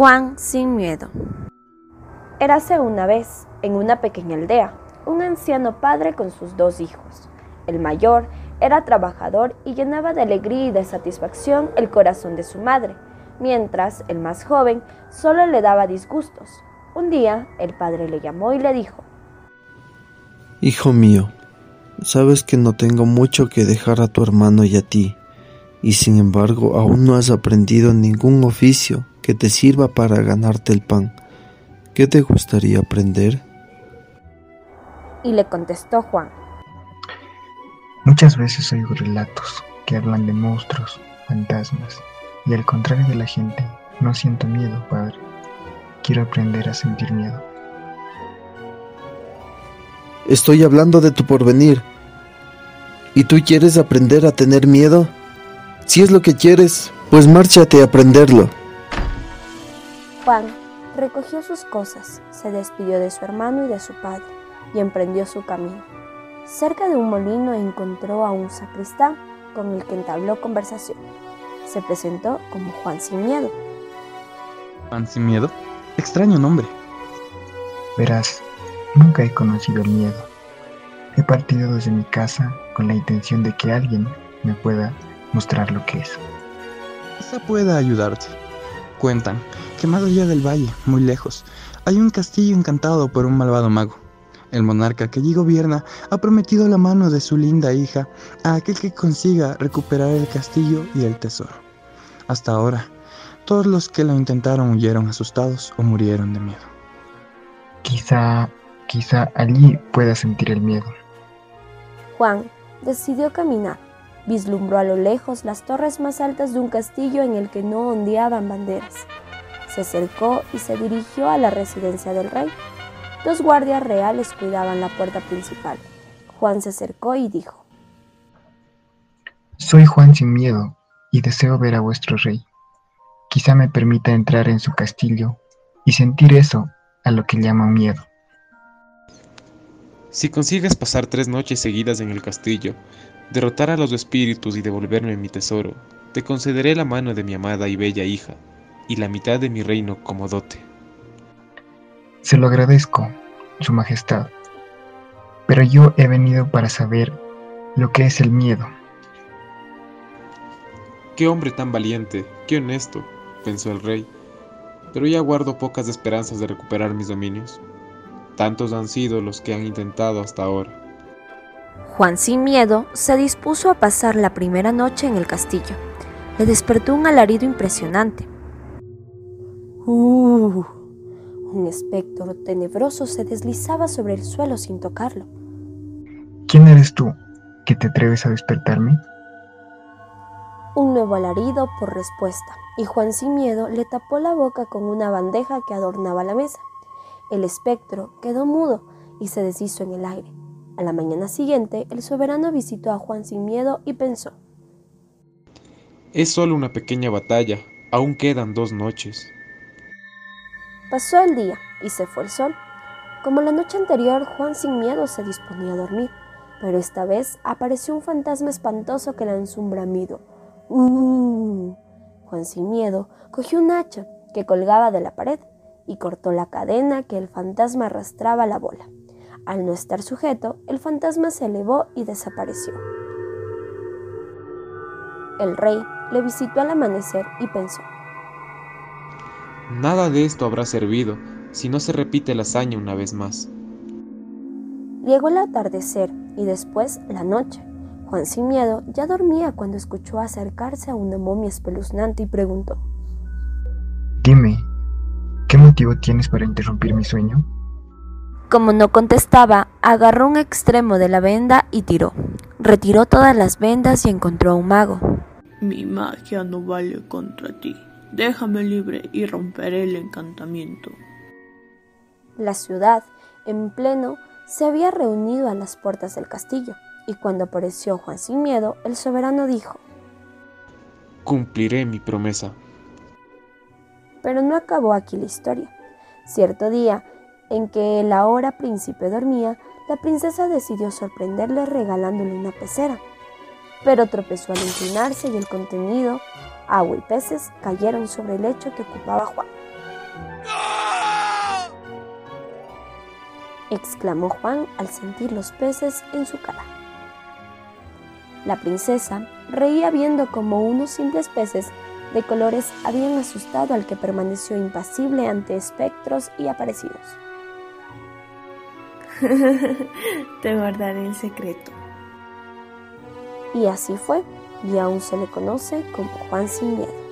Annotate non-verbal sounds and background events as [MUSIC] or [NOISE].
Juan sin miedo. Érase una vez, en una pequeña aldea, un anciano padre con sus dos hijos. El mayor era trabajador y llenaba de alegría y de satisfacción el corazón de su madre, mientras el más joven solo le daba disgustos. Un día el padre le llamó y le dijo, Hijo mío, sabes que no tengo mucho que dejar a tu hermano y a ti, y sin embargo aún no has aprendido ningún oficio que te sirva para ganarte el pan. ¿Qué te gustaría aprender? Y le contestó Juan. Muchas veces oigo relatos que hablan de monstruos, fantasmas, y al contrario de la gente, no siento miedo, padre. Quiero aprender a sentir miedo. Estoy hablando de tu porvenir. ¿Y tú quieres aprender a tener miedo? Si es lo que quieres, pues márchate a aprenderlo. Juan recogió sus cosas, se despidió de su hermano y de su padre, y emprendió su camino. Cerca de un molino encontró a un sacristán con el que entabló conversación. Se presentó como Juan sin miedo. ¿Juan sin miedo? Extraño nombre. Verás, nunca he conocido el miedo. He partido desde mi casa con la intención de que alguien me pueda mostrar lo que es. Quizá pueda ayudarte. Cuentan que más allá del valle, muy lejos, hay un castillo encantado por un malvado mago. El monarca que allí gobierna ha prometido la mano de su linda hija a aquel que consiga recuperar el castillo y el tesoro. Hasta ahora, todos los que lo intentaron huyeron asustados o murieron de miedo. Quizá, quizá allí pueda sentir el miedo. Juan decidió caminar. Vislumbró a lo lejos las torres más altas de un castillo en el que no ondeaban banderas. Se acercó y se dirigió a la residencia del rey. Dos guardias reales cuidaban la puerta principal. Juan se acercó y dijo, Soy Juan sin miedo y deseo ver a vuestro rey. Quizá me permita entrar en su castillo y sentir eso a lo que llaman miedo. Si consigues pasar tres noches seguidas en el castillo, derrotar a los espíritus y devolverme mi tesoro, te concederé la mano de mi amada y bella hija, y la mitad de mi reino como dote. Se lo agradezco, Su Majestad, pero yo he venido para saber lo que es el miedo. Qué hombre tan valiente, qué honesto, pensó el rey, pero ya guardo pocas esperanzas de recuperar mis dominios. Tantos han sido los que han intentado hasta ahora. Juan sin miedo se dispuso a pasar la primera noche en el castillo. Le despertó un alarido impresionante. ¡Uh! Un espectro tenebroso se deslizaba sobre el suelo sin tocarlo. ¿Quién eres tú que te atreves a despertarme? Un nuevo alarido por respuesta, y Juan sin miedo le tapó la boca con una bandeja que adornaba la mesa. El espectro quedó mudo y se deshizo en el aire. A la mañana siguiente, el soberano visitó a Juan sin miedo y pensó. Es solo una pequeña batalla, aún quedan dos noches. Pasó el día y se fue el sol. Como la noche anterior, Juan sin miedo se disponía a dormir, pero esta vez apareció un fantasma espantoso que lanzó un bramido. ¡Uh! Juan sin miedo cogió un hacha que colgaba de la pared y cortó la cadena que el fantasma arrastraba a la bola. Al no estar sujeto, el fantasma se elevó y desapareció. El rey le visitó al amanecer y pensó, Nada de esto habrá servido si no se repite la hazaña una vez más. Llegó el atardecer y después la noche. Juan sin miedo ya dormía cuando escuchó acercarse a una momia espeluznante y preguntó, Dime, ¿qué motivo tienes para interrumpir mi sueño? Como no contestaba, agarró un extremo de la venda y tiró. Retiró todas las vendas y encontró a un mago. Mi magia no vale contra ti. Déjame libre y romperé el encantamiento. La ciudad, en pleno, se había reunido a las puertas del castillo, y cuando apareció Juan sin miedo, el soberano dijo, Cumpliré mi promesa. Pero no acabó aquí la historia. Cierto día, en que el ahora príncipe dormía, la princesa decidió sorprenderle regalándole una pecera. Pero tropezó al inclinarse y el contenido, agua y peces, cayeron sobre el lecho que ocupaba Juan. exclamó Juan al sentir los peces en su cara. La princesa reía viendo cómo unos simples peces de colores habían asustado al que permaneció impasible ante espectros y aparecidos. [LAUGHS] Te guardaré el secreto. Y así fue, y aún se le conoce como Juan sin miedo.